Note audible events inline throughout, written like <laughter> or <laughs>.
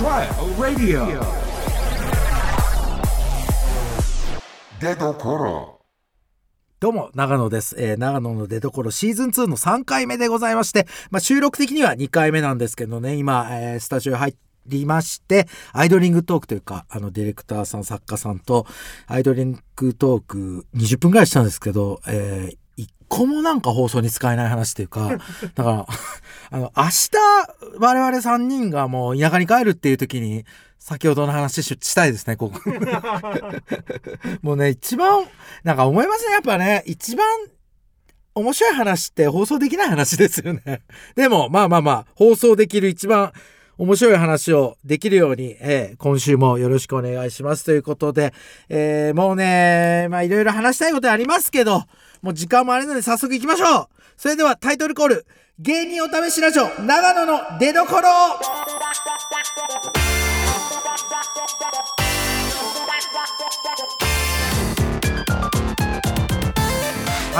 Trial Radio 出どころどうも、長野です。えー長野の出所シーズン2の3回目でございまして、まあ、収録的には2回目なんですけどね、今、えースタジオ入りまして、アイドリングトークというか、あの、ディレクターさん、作家さんと、アイドリングトーク20分くらいしたんですけど、えー一個もなんか放送に使えない話というか、だから、あの、明日、我々3人がもう田舎に帰るっていう時に、先ほどの話ししたいですね、ここ。<laughs> もうね、一番、なんか思いますね、やっぱね、一番面白い話って放送できない話ですよね。でも、まあまあまあ、放送できる一番面白い話をできるように、えー今週もよろしくお願いします。ということで、えーもうね、まあいろいろ話したいことありますけど、もう時間もあれなので早速行きましょう。それではタイトルコール、芸人お試しラジオ、長野の出所。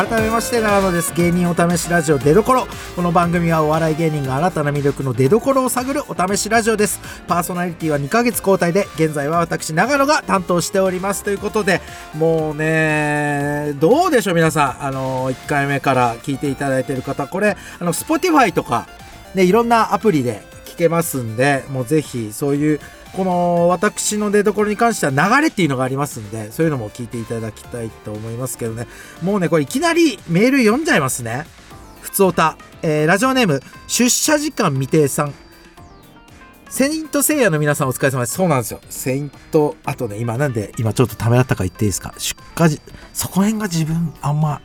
改めまして長野です。芸人お試しラジオ出どころ。この番組はお笑い芸人が新たな魅力の出どころを探るお試しラジオです。パーソナリティは2ヶ月交代で現在は私長野が担当しております。ということでもうねどうでしょう皆さん。あの1回目から聞いていただいている方。これあの Spotify とかねいろんなアプリで聞けますんでもうぜひそういうこの私の出所に関しては流れっていうのがありますんでそういうのも聞いていただきたいと思いますけどね。もうねこれいきなりメール読んじゃいますね。ふつおた、えーラジオネーム出社時間未定さん。セイントセイヤの皆さんお疲れ様です。そうなんですよ。セイントあとね今なんで今ちょっとためらったか言っていいですか？出荷時そこら辺が自分あんま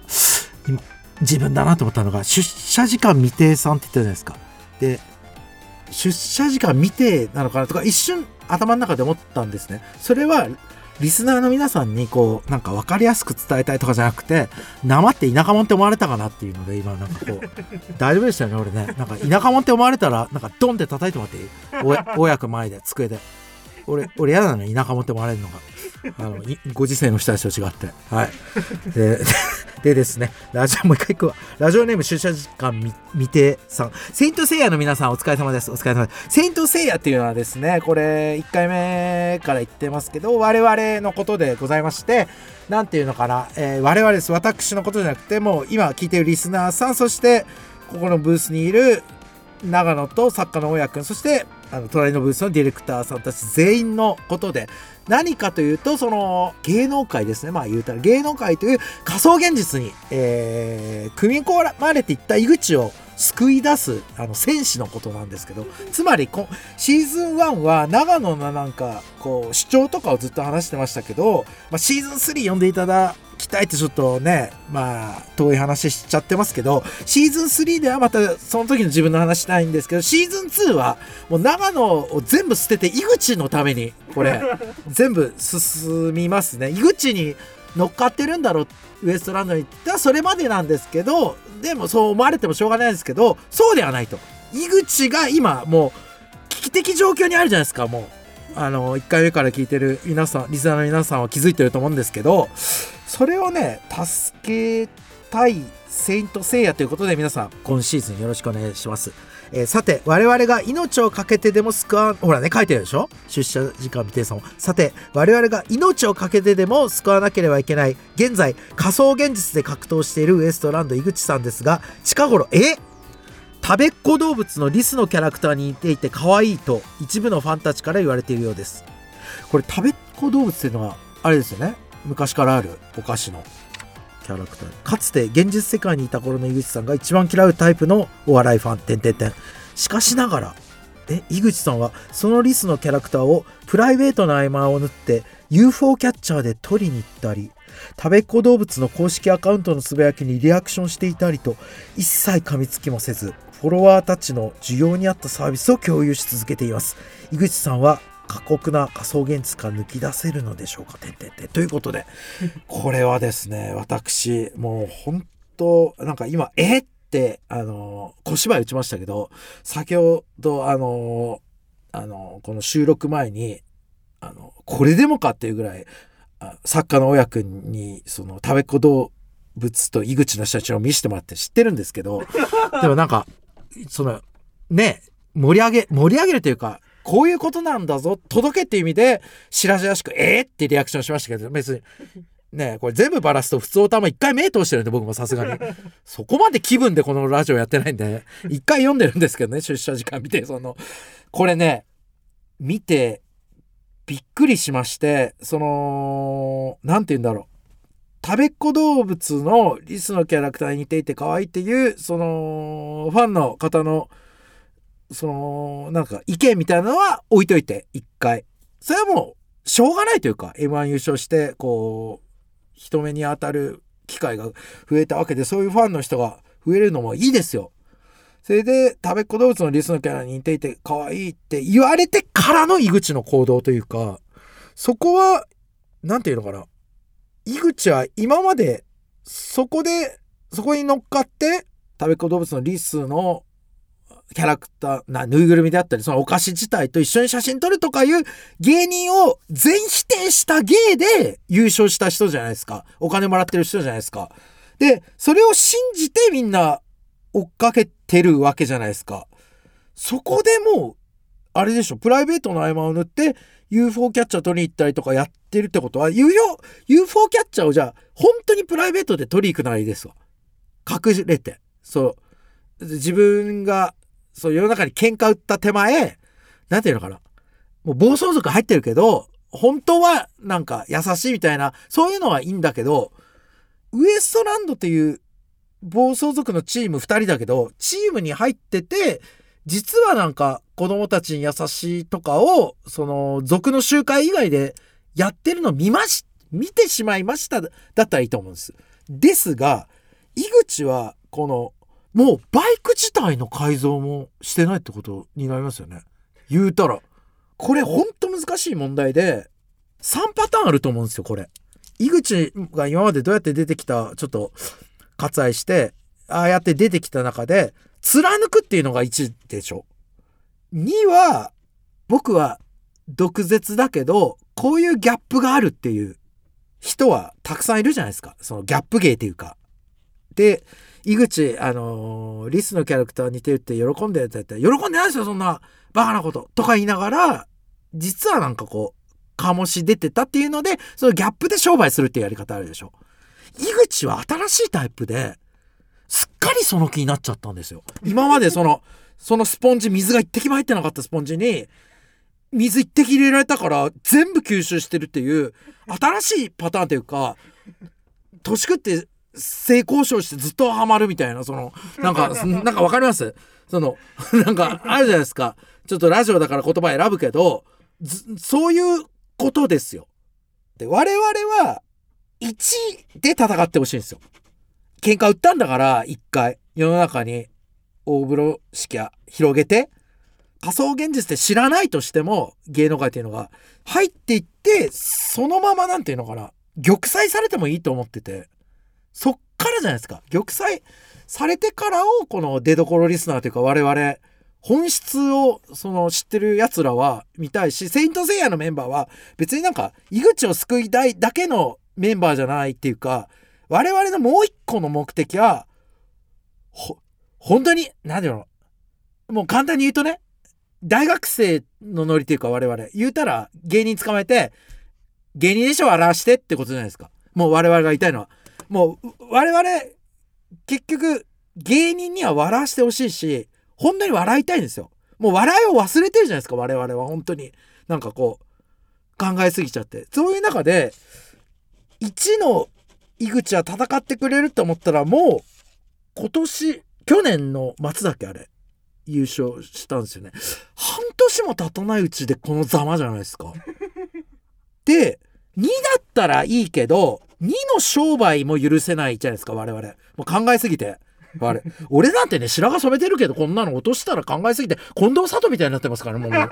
自分だなと思ったのが出社時間未定さんって言ったじゃないですか。で出社時間見てなのかなとか一瞬頭の中で思ったんですね。それはリスナーの皆さんにこうなんか分かりやすく伝えたいとかじゃなくて生って田舎者って思われたかなっていうので今なんかこう。<laughs> 大丈夫でしたよね俺ね。なんか田舎者って思われたらなんかドンって叩いてもらっていい？親子前で机で。俺俺嫌なの田舎者って思われるのが。あのご時世の人たちと違って。はい。で <laughs> でですねラジオもう一回行くわ。ラジオネーム出社時間未未定さん。セイントセイヤの皆さんお疲れ様です。お疲れ様です。セイントセイヤっていうのはですねこれ1回目から言ってますけど我々のことでございましてなんていうのかな、えー我々です。私のことじゃなくてもう今聞いてるリスナーさんそしてここのブースにいる長野と作家の大家君そしてあの隣のブースのディレクターさんたち全員のことで何かというとその芸能界ですね。まあ言うたら芸能界という仮想現実に、えー組み込まれていった井口を救い出すあの戦士のことなんですけどつまりこシーズン1は長野のなんかこう主張とかをずっと話してましたけど、まあ、シーズン3読んでいただきたいってちょっとねまあ遠い話しちゃってますけどシーズン3ではまたその時の自分の話したいんですけどシーズン2はもう長野を全部捨てて井口のためにこれ <laughs> 全部進みますね。井口に乗っかってるんだろうウエストランドに行ったそれまでなんですけどでもそう思われてもしょうがないですけどそうではないと。井口が今もう危機的状況にあるじゃないですかもう。あの1回目から聞いてる皆さんリスナーの皆さんは気づいてると思うんですけどそれをね助けたいセイントセイヤということで皆さん今シーズンよろしくお願いします、えーさて我々が命を懸けてでも救わほらね書いてるでしょ？出社時間未定さんもさて我々が命を懸けてでも救わなければいけない現在仮想現実で格闘しているウエストランド井口さんですが近頃え？食べっ子動物のリスのキャラクターに似ていて可愛いと一部のファンたちから言われているようです。これ食べっ子動物っていうのはあれですよね？昔からあるお菓子のキャラクター。かつて現実世界にいた頃の井口さんが一番嫌うタイプのお笑いファン。てんてんてん。しかしながらえ井口さんはそのリスのキャラクターをプライベートな合間を縫って UFO キャッチャーで取りに行ったり食べっ子動物の公式アカウントのつぶやきにリアクションしていたりと一切噛みつきもせずフォロワーたちの需要に合ったサービスを共有し続けています。井口さんは過酷な仮想現実から抜き出せるのでしょうか？てんてんてん。ということで <laughs> これはですね私もう本当なんか今え？ってあの小芝居打ちましたけど先ほどあのあのこの収録前にあのこれでもかっていうぐらいあ作家の親君にその食べっ子動物と井口の写真を見せてもらって知ってるんですけどでもなんかそのね盛り上げ盛り上げるというかこういうことなんだぞ。届けっていう意味で白々しく「えー!」ってリアクションしましたけど別に。<laughs> ねこれ全部バラすと普通おたま一回目通してるんで僕もさすがに。そこまで気分でこのラジオやってないんで一回読んでるんですけどね出社時間見てその。これね見てびっくりしましてその何て言うんだろう。食べっ子動物のリスのキャラクターに似ていて可愛いっていうそのファンの方のそのなんか意見みたいなのは置いといて一回それはもうしょうがないというか m 1優勝してこう人目に当たる機会が増えたわけでそういうファンの人が増えるのもいいですよ。それで食べっ子動物のリスのキャラに似ていて可愛いって言われてからの井口の行動というかそこは何て言うのかな井口は今までそこでそこに乗っかって食べっ子動物のリスのキャラクターなぬいぐるみであったりそのお菓子自体と一緒に写真撮るとかいう芸人を全否定した芸で優勝した人じゃないですか。お金もらってる人じゃないですか。でそれを信じてみんな追っかけてるわけじゃないですか。そこでもうあれでしょプライベートの合間を縫って UFO キャッチャー取りに行ったりとかやってるってことは UFO, UFO キャッチャーをじゃあ本当にプライベートで取り行くならいいですわ。隠れて。そう。自分がそう世の中に喧嘩売った手前なんていうのかなもう暴走族入ってるけど本当はなんか優しいみたいなそういうのはいいんだけどウエストランドっていう暴走族のチーム2人だけどチームに入ってて実はなんか子供たちに優しいとかをその族の集会以外でやってるの見まし見てしまいましただったらいいと思うんです。ですが井口はこのもうバイ体の改造もしてないってことになりますよね。言うたら。これほんと難しい問題で、3パターンあると思うんですよ、これ。井口が今までどうやって出てきた、ちょっと割愛して、ああやって出てきた中で、貫くっていうのが1でしょ。2は、僕は毒舌だけど、こういうギャップがあるっていう人はたくさんいるじゃないですか。そのギャップ芸っていうか。で、井口、あのー、リスのキャラクター似てるって喜んでるって言ったら、喜んでないですよ、そんなバカなこと。とか言いながら、実はなんかこう、醸し出てたっていうので、そのギャップで商売するっていうやり方あるでしょ。井口は新しいタイプで、すっかりその気になっちゃったんですよ。今までその、<laughs> そのスポンジ、水が一滴も入ってなかったスポンジに、水一滴入れられたから全部吸収してるっていう、新しいパターンというか、年食って性交渉してずっとハマるみたいな、その、なんか、<laughs> なんかわかります？その、<laughs> なんか、あるじゃないですか。ちょっとラジオだから言葉選ぶけど、そういうことですよ。で、我々は、1で戦ってほしいんですよ。喧嘩売ったんだから、一回、世の中に大風呂敷は広げて、仮想現実って知らないとしても、芸能界っていうのが、入っていって、そのままなんていうのかな、玉砕されてもいいと思ってて、そっからじゃないですか。玉砕されてからを、この出どころリスナーというか我々、本質をその知ってる奴らは見たいし、セイントセイヤのメンバーは別になんか井口を救いたいだけのメンバーじゃないっていうか、我々のもう一個の目的は、ほ、本当に、何て言うもう簡単に言うとね、大学生のノリっていうか我々、言うたら芸人捕まえて、芸人でしょ笑わしてってことじゃないですか。もう我々が言いたいのは。もう我々結局芸人には笑わしてほしいし本当に笑いたいんですよ。もう笑いを忘れてるじゃないですか我々は本当に。なんかこう考えすぎちゃって。そういう中で1の井口は戦ってくれると思ったらもう今年去年の末だけあれ。優勝したんですよね。半年も経たないうちでこのざまじゃないですか。で2だったらいいけど2の商売も許せないじゃないですか我々。もう考えすぎて。我俺なんてね白髪染めてるけどこんなの落としたら考えすぎて近藤里みたいになってますからねもう。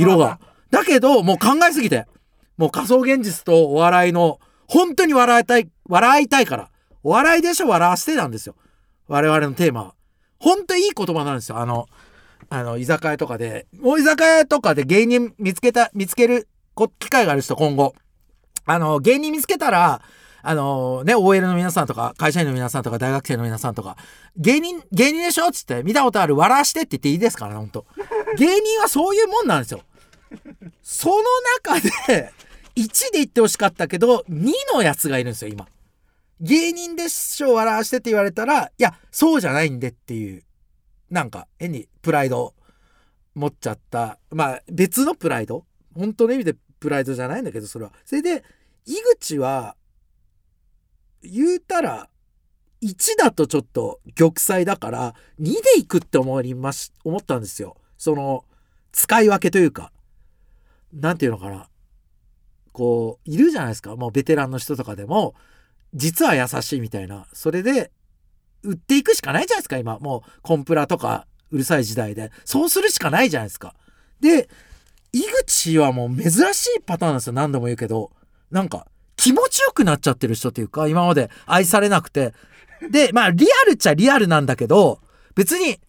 色が。だけどもう考えすぎて。もう仮想現実とお笑いの本当に笑いたい笑いたいから。お笑いでしょ笑わせてなんですよ。我々のテーマは。本当いい言葉なんですよ。あのあの居酒屋とかで。もう居酒屋とかで芸人見つけた見つける機会がある人今後。あの、芸人見つけたら、あのね、OL の皆さんとか、会社員の皆さんとか、大学生の皆さんとか、芸人、芸人でしょ？っつって、見たことある、笑わしてって言っていいですからね、ほんと。芸人はそういうもんなんですよ。その中で1で言ってほしかったけど2のやつがいるんですよ今。芸人で師匠笑わしてって言われたらいやそうじゃないんでっていうなんか変にプライド持っちゃった。まあ別のプライド。本当の意味でプライドじゃないんだけどそれは。それで井口は言うたら1だとちょっと玉砕だから2でいくって思います思ったんですよ。その使い分けというか。なんていうのかな。こういるじゃないですか。もうベテランの人とかでも実は優しいみたいな。それで売っていくしかないじゃないですか今。もうコンプラとかうるさい時代で。そうするしかないじゃないですか。で井口はもう珍しいパターンなんですよ。何度も言うけど。なんか気持ちよくなっちゃってる人っていうか今まで愛されなくて。でまあリアルっちゃリアルなんだけど別に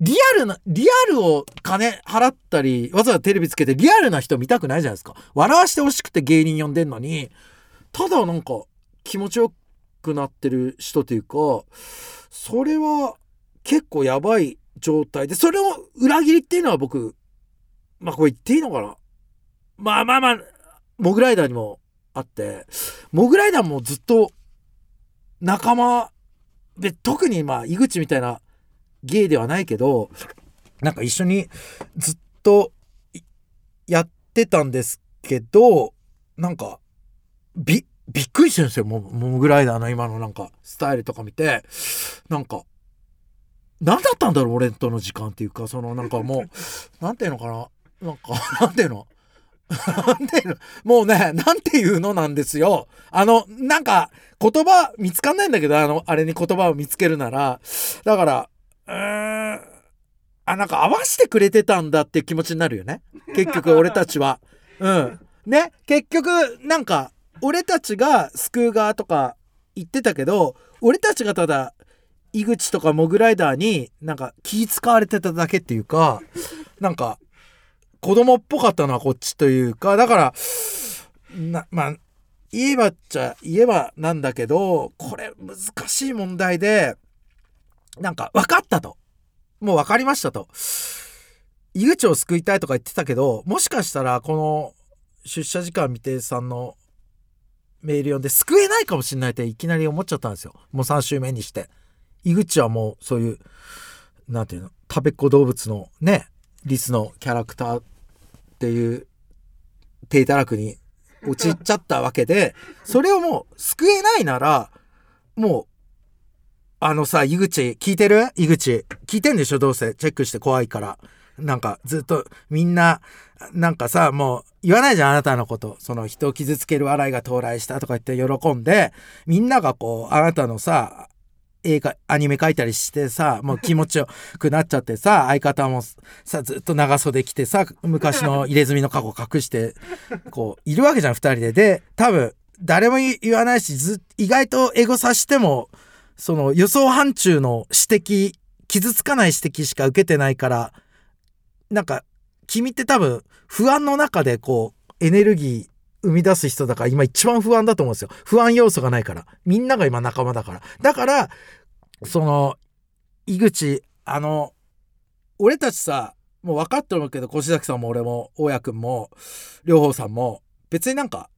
リアルなリアルを金払ったりわざわざテレビつけてリアルな人見たくないじゃないですか。笑わしてほしくて芸人呼んでんのにただなんか気持ちよくなってる人というかそれは結構やばい状態。でそれを裏切りっていうのは僕まあこれ言っていいのかな。まあまあまあモグライダーにもあってモグライダーもずっと仲間で特にまあ井口みたいなゲイではないけどなんか一緒にずっとやってたんですけどなんかびびっくりしてるんですよモモグライダーの今のなんかスタイルとか見て。なんか何だったんだろう俺との時間っていうかそのなんかもうなんていうのかななんか <laughs> なんていうの？<laughs> なんていうのもうね、なんていうのなんですよ。あの、なんか、言葉見つかんないんだけど、あの、あれに言葉を見つけるなら。だから、うーん、あ、なんか合わせてくれてたんだっていう気持ちになるよね。結局、俺たちは。<laughs> うん。ね、結局、なんか、俺たちが救う側とか言ってたけど、俺たちがただ、井口とかモグライダーになんか気使われてただけっていうか、なんか、子供っぽかったのはこっちというか、だから、な、まあ、言えばっちゃ言えばなんだけど、これ難しい問題で、なんか分かったと。もう分かりましたと。井口を救いたいとか言ってたけど、もしかしたらこの出社時間未定さんのメール読んで救えないかもしれないっていきなり思っちゃったんですよ。もう3週目にして。井口はもうそういう、なんていうの、食べっ子動物のね、リスのキャラクターっていう低たらくに陥っちゃったわけで、それをもう救えないなら、もう、あのさ、井口、聞いてる？井口。聞いてんでしょ？どうせ。チェックして怖いから。なんか、ずっと、みんな、なんかさ、もう、言わないじゃん、あなたのこと。その、人を傷つける笑いが到来したとか言って喜んで、みんながこう、あなたのさ、映画、アニメ描いたりしてさ、もう気持ちよくなっちゃってさ、<laughs> 相方もさ、ずっと長袖着てさ、昔の入れ墨の過去隠して、こう、いるわけじゃん、二人で。で、多分、誰も言わないし、ず意外とエゴさしても、その予想範疇の指摘、傷つかない指摘しか受けてないから、なんか、君って多分、不安の中でこう、エネルギー、生み出す人だから今一番不安だと思うんですよ。不安要素がないから。みんなが今仲間だから。だから、その、井口、あの、俺たちさ、もう分かってるけど、越崎さんも俺も、大家君も、両方さんも、別になんか、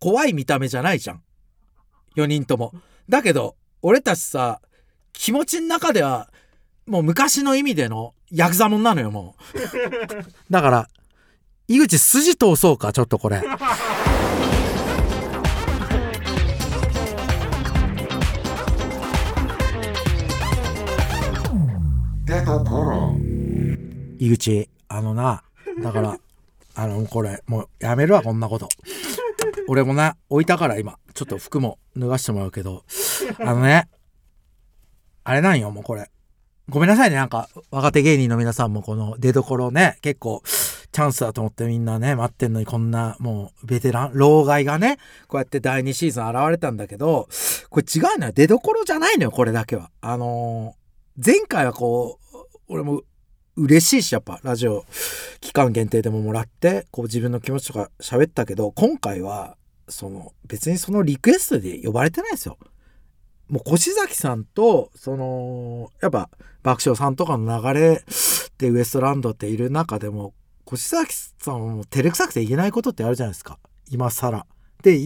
怖い見た目じゃないじゃん。4人とも。だけど、俺たちさ、気持ちの中では、もう昔の意味でのヤクザもんなのよ、もう。<laughs> だから、井口筋通そうか、ちょっとこれ。出どころ井口、あのな、だから、<laughs> あの、これ、もうやめるわ、こんなこと。俺もな、置いたから今、ちょっと服も脱がしてもらうけど、あのね、あれなんよ、もうこれ。ごめんなさいね、なんか、若手芸人の皆さんもこの出どころね、結構、チャンスだと思ってみんなね、待ってんのにこんな、もう、ベテラン、老害がね、こうやって第2シーズン現れたんだけど、これ違うのよ。出どころじゃないのよ、これだけは。あのー前回はこう、俺も嬉しいし、やっぱ、ラジオ期間限定でももらって、こう自分の気持ちとか喋ったけど、今回は、その、別にそのリクエストで呼ばれてないですよ。もう越崎さんと、その、やっぱ爆笑さんとかの流れでウエストランドっている中でも、越崎さんはも照れくさくて言えないことってあるじゃないですか今更で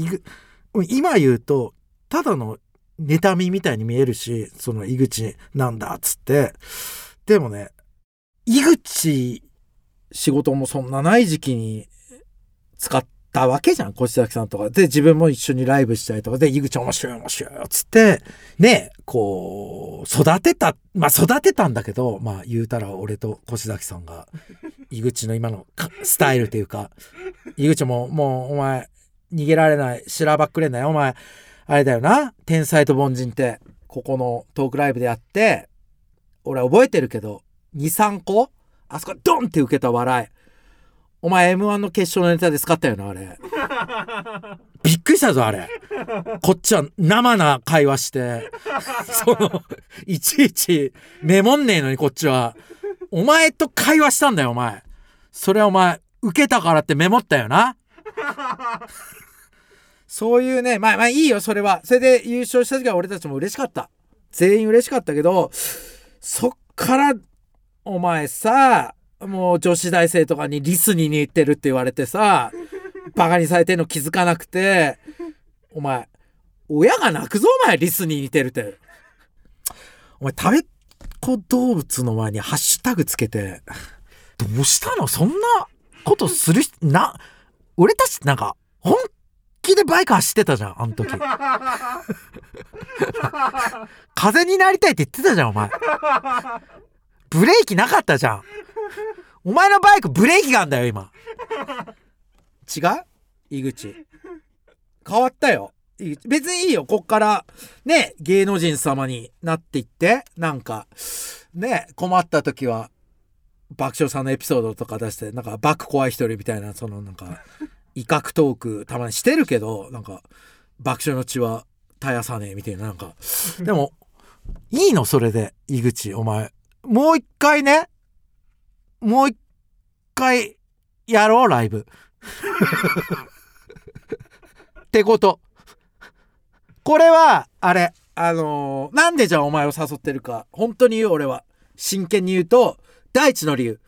今言うとただの妬みみたいに見えるしその井口なんだっつって。でもね井口仕事もそんなない時期に使ったわけじゃん越崎さんとか。で自分も一緒にライブしたりとか。で井口面白い面白いよっつって。ねこう育てたまあ育てたんだけどまあ言うたら俺と越崎さんが <laughs> 井口の今のかスタイルというか。井口ももうお前逃げられないしらばっくれんなよお前あれだよな。天才と凡人って。ここのトークライブでやって。俺覚えてるけど。23個？あそこドンって受けた笑い。お前 m 1の決勝のネタで使ったよなあれ。<laughs> びっくりしたぞあれ。こっちは生な会話して。そのいちいちメモんねえのにこっちは。お前と会話したんだよお前。それはお前受けたからってメモったよなそういうねまあまあいいよそれは。それで優勝した時は俺たちも嬉しかった。全員嬉しかったけどそっからお前さもう女子大生とかにリスに似てるって言われてさバカにされてんの気づかなくてお前親が泣くぞお前リスに似てるって。お前食べっ子動物の前にハッシュタグつけてどうしたの？そんなことする人な俺たちなんか本気でバイク走ってたじゃんあの時。<laughs> 風になりたいって言ってたじゃんお前。ブレーキなかったじゃん。お前のバイクブレーキがあんだよ今。違う？井口。変わったよ。別にいいよこっからね芸能人様になっていってなんかね困った時は爆笑さんのエピソードとか出してなんかバック怖い一人みたいなそのなんか威嚇トークたまにしてるけどなんか爆笑の血は絶やさねえみたいななんか。でもいいの？それで井口お前。もう一回ね。もう一回やろう？ライブ。ってこと。これはあれあのーなんでじゃあお前を誘ってるか。本当に言う？俺は。真剣に言うと第一の理由。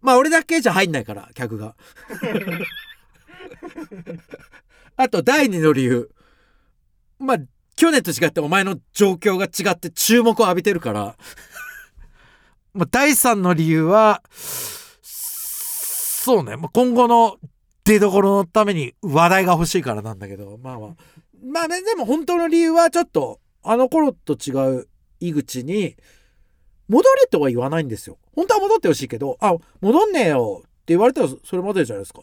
まあ俺だけじゃ入んないから客が <laughs> <laughs> あと第二の理由。まあ去年と違ってお前の状況が違って注目を浴びてるから。まあ第三の理由はそうね、まあ、今後の出どころのために話題が欲しいからなんだけど。まあまあ。まあねでも本当の理由はちょっとあの頃と違う井口に戻れとは言わないんですよ。本当は戻ってほしいけどあ戻んねえよって言われたらそれまでじゃないですか。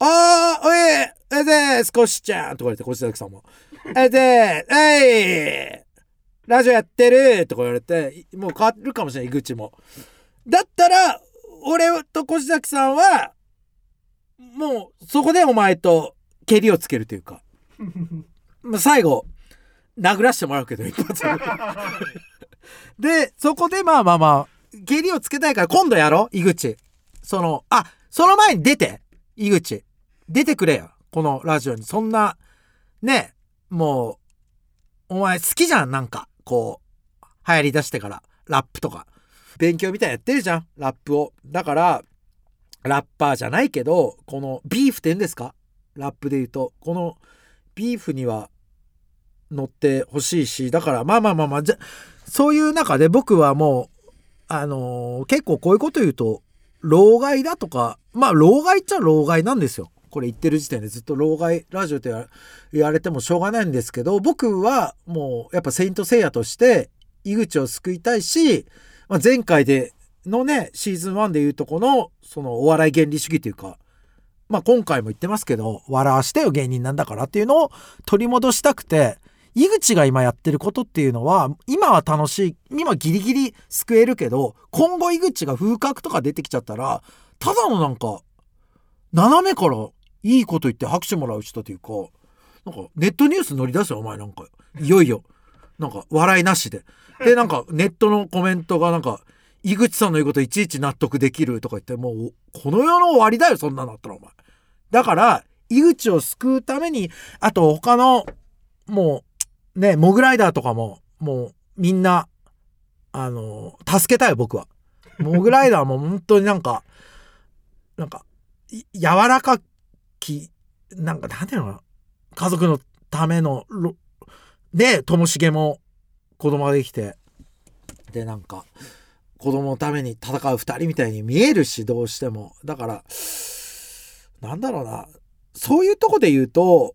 あー、おい、えぜ少しちゃんとか言って、越崎さんも。<laughs> えぜえいラジオやってるとか言われて、もう変わるかもしれない、井口も。だったら、俺と越崎さんは、もう、そこでお前と、蹴りをつけるというか。<laughs> まあ最後、殴らしてもらうけど、一発。<laughs> で、そこでまあまあまあ、蹴りをつけたいから今度やろう井口。その、あ、その前に出て井口。出てくれよ。このラジオに。そんな、ね、もう、お前好きじゃん、なんか。こう、流行り出してから。ラップとか。勉強みたいなやってるじゃん、ラップを。だから、ラッパーじゃないけど、このビーフって言うんですか？ラップで言うと。このビーフには乗ってほしいし、だからまあまあまあまあ、じゃ、そういう中で僕はもう、あのー結構こういうこと言うと、老害だとか、まあ老害っちゃ老害なんですよ。これ言ってる時点でずっと老害ラジオって言われてもしょうがないんですけど、僕はもうやっぱセイントセイヤとして井口を救いたいし、まあ、前回でのね、シーズン1でいうとこの、そのお笑い原理主義というか、まあ今回も言ってますけど、笑わしてよ芸人なんだからっていうのを取り戻したくて、井口が今やってることっていうのは、今は楽しい、今ギリギリ救えるけど、今後井口が風格とか出てきちゃったら、ただのなんか、斜めからいいこと言って拍手もらう人というか、なんかネットニュース乗り出すよ、お前なんか。いよいよ。なんか笑いなしで。で、なんかネットのコメントがなんか、井口さんの言うこといちいち納得できるとか言って、もう、この世の終わりだよ、そんなのあったら、お前。だから、井口を救うために、あと他の、もう、ね、モグライダーとかも、もう、みんな、あの、助けたい、僕は。モグライダーも本当になんか、なんか柔らかきなんかなんていうのかな。家族のためのろでともしげも子供ができて。でなんか子供のために戦う2人みたいに見えるしどうしても。だからなんだろうな。そういうとこで言うと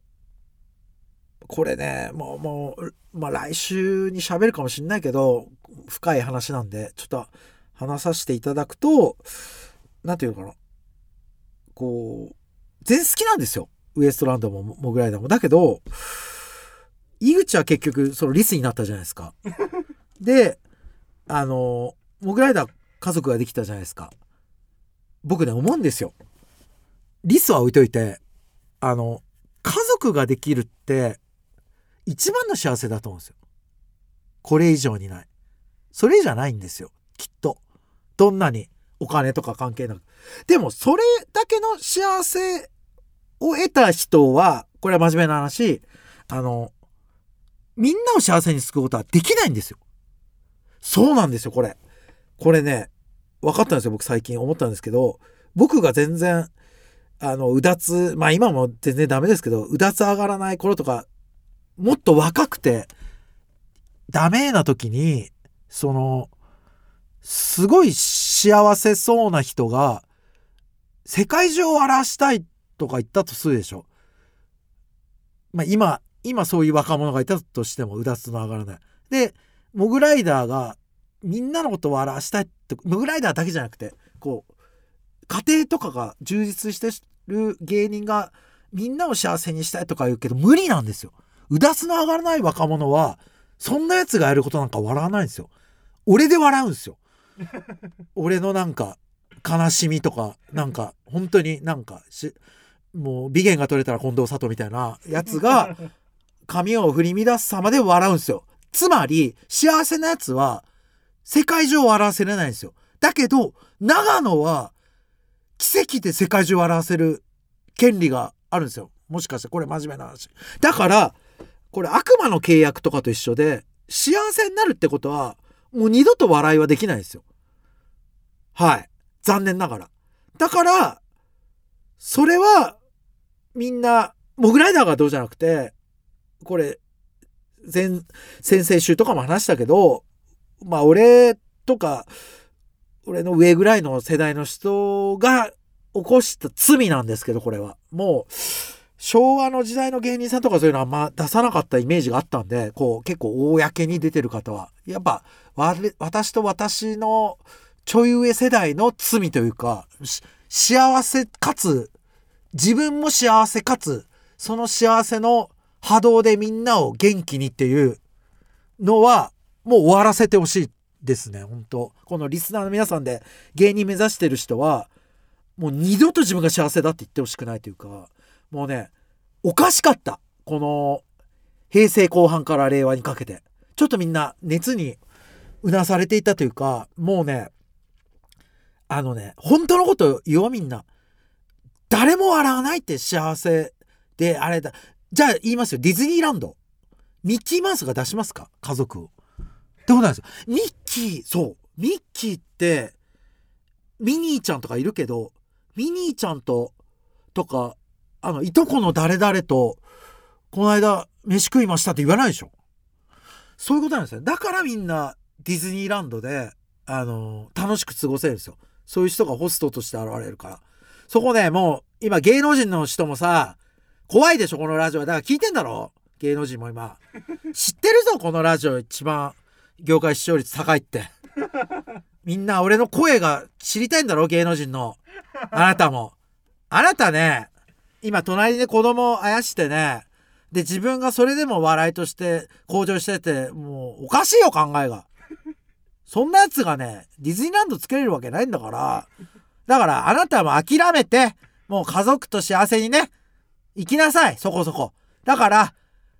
これねもうもうまあ来週に喋るかもしんないけど深い話なんでちょっと話させていただくと何て言うのかな。こう全好きなんですよ。ウエストランドもモグライダーも。だけど井口は結局そのリスになったじゃないですか。<laughs> であのモグライダー家族ができたじゃないですか。僕ね思うんですよ。リスは置いといてあの家族ができるって一番の幸せだと思うんですよ。これ以上にない。それじゃないんですよ。きっと。どんなにお金とか関係なく。でもそれだけの幸せを得た人はこれは真面目な話。あのみんなを幸せに救うことはできないんですよ。そうなんですよこれ。これね分かったんですよ僕最近思ったんですけど。僕が全然あのうだつまあ今も全然ダメですけどうだつ上がらない頃とかもっと若くてダメな時にそのすごい幸せそうな人が世界中を荒らしたいとか言ったとするでしょ。まあ今今そういう若者がいたとしてもうだつの上がらない。でモグライダーがみんなのことを表したいってモグライダーだけじゃなくてこう家庭とかが充実してる芸人がみんなを幸せにしたいとか言うけど無理なんですよ。うだつの上がらない若者はそんなやつがやることなんか笑わないんですよ。俺で笑うんですよ。<laughs> 俺のなんか悲しみとかなんか本当になんかしもう美言が取れたら近藤佐藤みたいなやつが髪を振り乱す様で笑うんですよ。つまり幸せなやつは世界中を笑わせれないんですよ。だけど長野は奇跡で世界中を笑わせる権利があるんですよ。もしかしてこれ真面目な話。だからこれ悪魔の契約とかと一緒で幸せになるってことはもう二度と笑いはできないですよ。はい。残念ながら。だからそれはみんなモグライダーがどうじゃなくてこれ前先々週とかも話したけどまあ俺とか俺の上ぐらいの世代の人が起こした罪なんですけどこれは。もう昭和の時代の芸人さんとかそういうのはあんま出さなかったイメージがあったんでこう結構公に出てる方は。やっぱ私と私のちょい上世代の罪というか幸せかつ自分も幸せかつその幸せの波動でみんなを元気にっていうのはもう終わらせてほしいですね本当。このリスナーの皆さんで芸人目指してる人はもう二度と自分が幸せだって言ってほしくないというかもうねおかしかったこの平成後半から令和にかけて。ちょっとみんな熱にうなされていたというかもうねあのね本当のこと言おうみんな。誰も笑わないって幸せであれだ。じゃあ言いますよ。ディズニーランド。ミッキーマウスが出しますか？家族を。ってことなんですよ。ミッキーそう。ミッキーってミニーちゃんとかいるけどミニーちゃんととかあのいとこの誰々とこの間飯食いましたって言わないでしょ。そういうことなんですよ。だからみんなディズニーランドであの楽しく過ごせるんですよ。そういう人がホストとして現れるから。そこねもう今芸能人の人もさ怖いでしょこのラジオ。だから聞いてんだろ？芸能人も今。<laughs> 知ってるぞこのラジオ一番。業界視聴率高いって。みんな俺の声が知りたいんだろ芸能人の。あなたも。あなたね今隣で子供をあやしてねで自分がそれでも笑いとして向上しててもうおかしいよ考えが。そんなやつがねディズニーランドつけれるわけないんだからだからあなたも諦めてもう家族と幸せにね行きなさいそこそこだから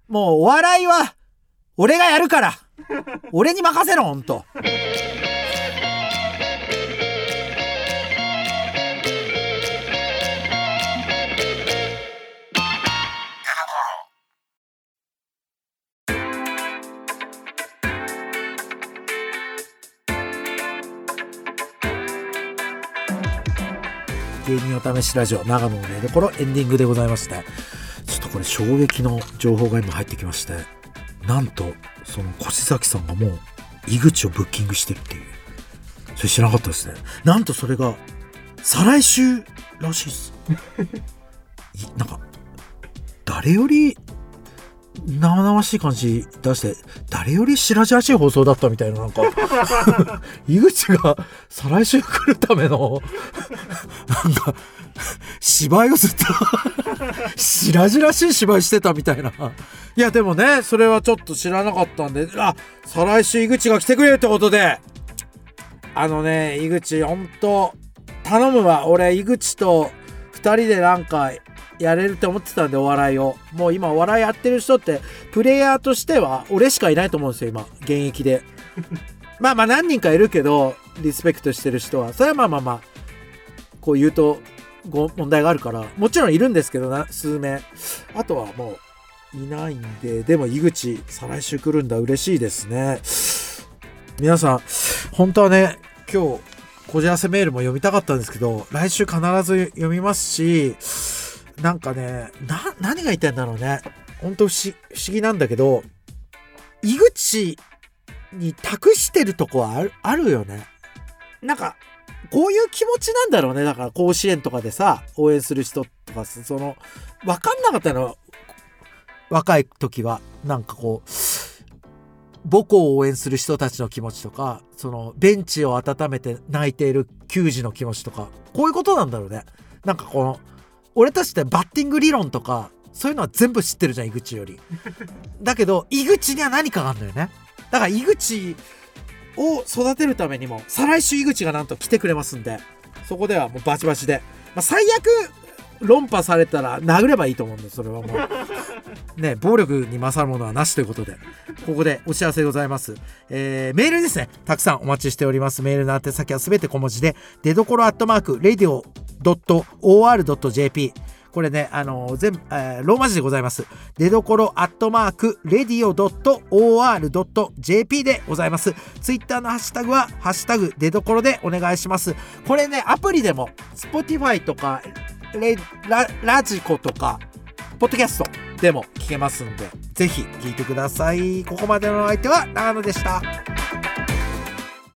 もうお笑いは俺がやるから俺に任せろほんと。芸人お試しラジオ長野の寝所エンディングでございまして。ちょっとこれ衝撃の情報が今入ってきまして。なんとその越崎さんがもう井口をブッキングしてるっていう。それ知らなかったですね。なんとそれが再来週らしいです。なんか誰より生々しい感じ出して誰より白々しい放送だったみたいななんか。<laughs> 井口が再来週来るためのなんか芝居をずっと白々しい芝居してたみたいな。いやでもねそれはちょっと知らなかったんであ再来週井口が来てくれるってことで。あのね井口ほんと頼むわ。俺井口と2人でなんかやれるって思ってたんでお笑いを。もう今お笑いやってる人ってプレイヤーとしては俺しかいないと思うんですよ今。現役で。<laughs> まあまあ何人かいるけどリスペクトしてる人は。それはまあまあまあこう言うとご問題があるから。もちろんいるんですけどな数名。あとはもういないんで。でも井口再来週来るんだ。嬉しいですね。皆さん本当はね今日こじらせメールも読みたかったんですけど来週必ず読みますしなんかねな何が言いたいんだろうね。本当不思不思議なんだけど井口に託してるとこはあるあるよね。なんかこういう気持ちなんだろうね。だから甲子園とかでさ応援する人とかその分かんなかったの。若い時は。なんかこう母校を応援する人たちの気持ちとかそのベンチを温めて泣いている球児の気持ちとかこういうことなんだろうね。なんかこの俺たちってバッティング理論とかそういうのは全部知ってるじゃん井口より。<laughs> だけど井口には何かがあるんだよね。だから井口を育てるためにも再来週井口がなんと来てくれますんでそこではもうバチバチで、まあ、最悪論破されたら殴ればいいと思うんでそれはもう <laughs> ね暴力に勝るものはなしということでここでお知らせでございます、えーメールですねたくさんお待ちしておりますメールの宛先はすべて小文字で出どころアットマーク radio.or.jp これね、あのー全部、えーローマ字でございます。出どころアットマーク、レディオ .or.jp でございます。ツイッターのハッシュタグは、ハッシュタグ出どころでお願いします。これね、アプリでも、Spotify とか、レララジコとか、ポッドキャストでも聞けますんで、ぜひ聞いてください。ここまでのお相手は長野でした。